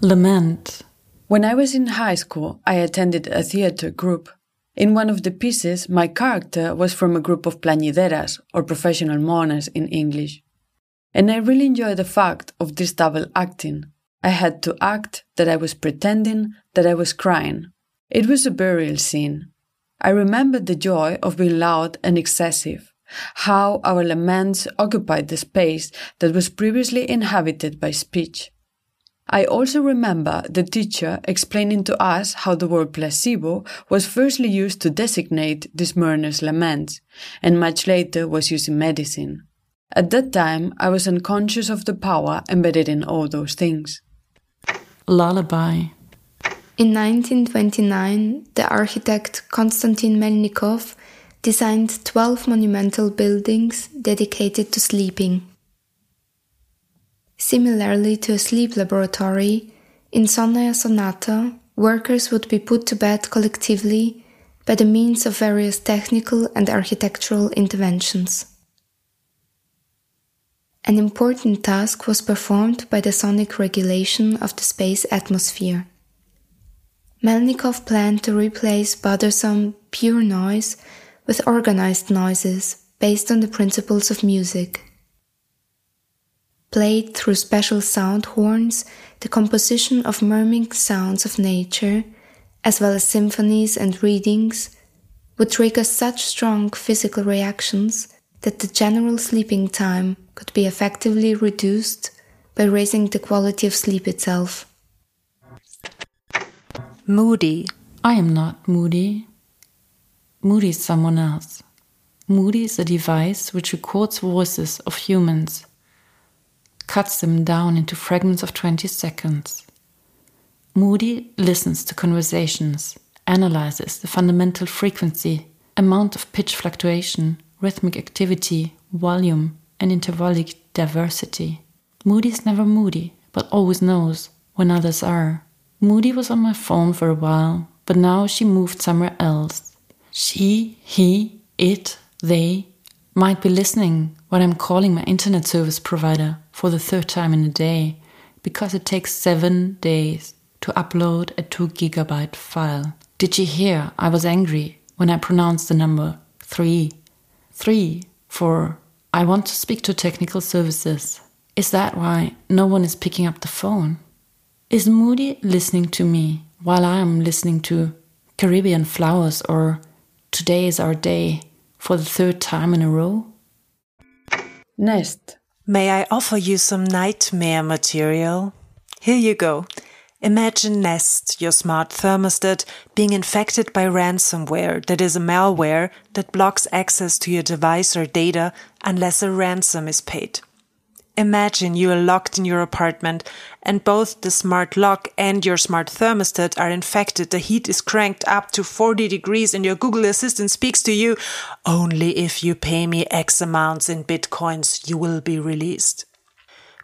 Lament. When I was in high school, I attended a theater group. In one of the pieces, my character was from a group of plañideras, or professional mourners in English. And I really enjoyed the fact of this double acting. I had to act that I was pretending that I was crying. It was a burial scene. I remembered the joy of being loud and excessive, how our laments occupied the space that was previously inhabited by speech. I also remember the teacher explaining to us how the word placebo was firstly used to designate this mourner's laments, and much later was used in medicine. At that time, I was unconscious of the power embedded in all those things. Lullaby. In 1929, the architect Konstantin Melnikov designed 12 monumental buildings dedicated to sleeping. Similarly to a sleep laboratory, in Sonnaya Sonata, workers would be put to bed collectively by the means of various technical and architectural interventions. An important task was performed by the sonic regulation of the space atmosphere. Melnikov planned to replace bothersome, pure noise with organized noises based on the principles of music played through special sound horns, the composition of murmuring sounds of nature, as well as symphonies and readings, would trigger such strong physical reactions that the general sleeping time could be effectively reduced by raising the quality of sleep itself. Moody. I am not moody. Moody is someone else. Moody is a device which records voices of humans cuts them down into fragments of 20 seconds. Moody listens to conversations, analyzes the fundamental frequency, amount of pitch fluctuation, rhythmic activity, volume, and intervallic diversity. Moody is never moody, but always knows when others are. Moody was on my phone for a while, but now she moved somewhere else. She, he, it, they might be listening when I'm calling my internet service provider for the third time in a day because it takes seven days to upload a 2 gigabyte file. Did you hear I was angry when I pronounced the number 3? 3 for I want to speak to technical services. Is that why no one is picking up the phone? Is Moody listening to me while I am listening to Caribbean Flowers or Today is Our Day for the third time in a row? Nest. May I offer you some nightmare material? Here you go. Imagine Nest, your smart thermostat, being infected by ransomware that is a malware that blocks access to your device or data unless a ransom is paid. Imagine you are locked in your apartment and both the smart lock and your smart thermostat are infected. The heat is cranked up to 40 degrees and your Google Assistant speaks to you. Only if you pay me X amounts in bitcoins, you will be released.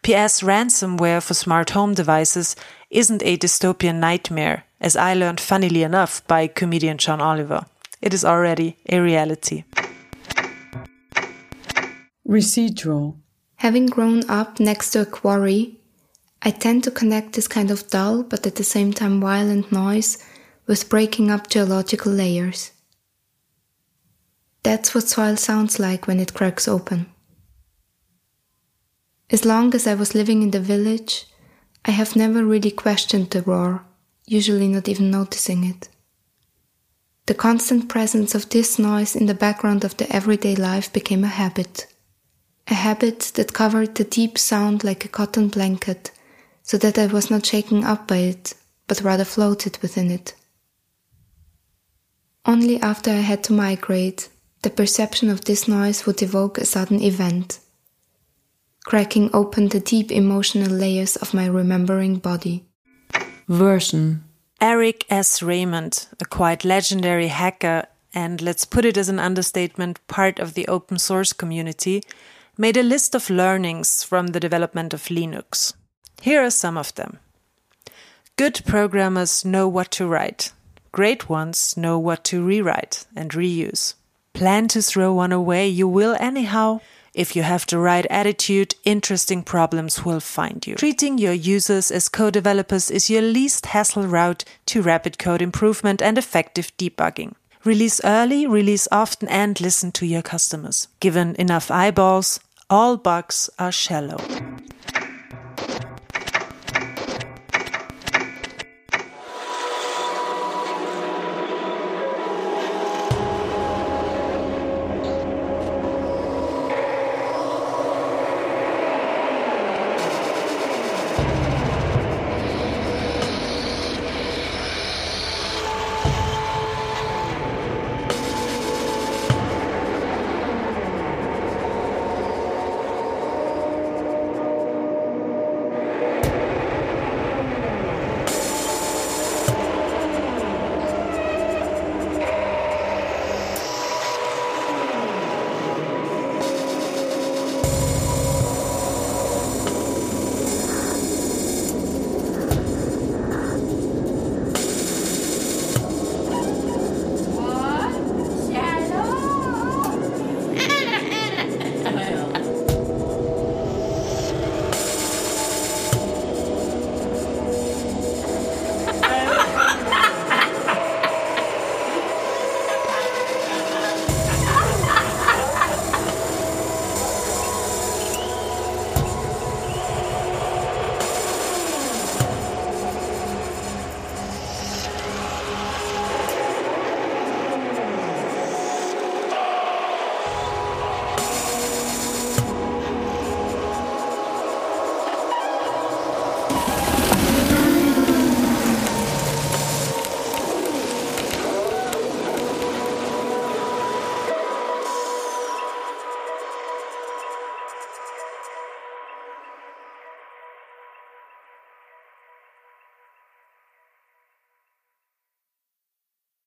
PS ransomware for smart home devices isn't a dystopian nightmare, as I learned funnily enough by comedian John Oliver. It is already a reality. Residual. Having grown up next to a quarry, I tend to connect this kind of dull but at the same time violent noise with breaking up geological layers. That's what soil sounds like when it cracks open. As long as I was living in the village, I have never really questioned the roar, usually not even noticing it. The constant presence of this noise in the background of the everyday life became a habit a habit that covered the deep sound like a cotton blanket, so that I was not shaken up by it, but rather floated within it. Only after I had to migrate, the perception of this noise would evoke a sudden event, cracking open the deep emotional layers of my remembering body. Version Eric S. Raymond, a quite legendary hacker and let's put it as an understatement, part of the open source community, made a list of learnings from the development of Linux. Here are some of them. Good programmers know what to write. Great ones know what to rewrite and reuse. Plan to throw one away, you will anyhow. If you have the right attitude, interesting problems will find you. Treating your users as co-developers is your least hassle route to rapid code improvement and effective debugging. Release early, release often, and listen to your customers. Given enough eyeballs, all bugs are shallow.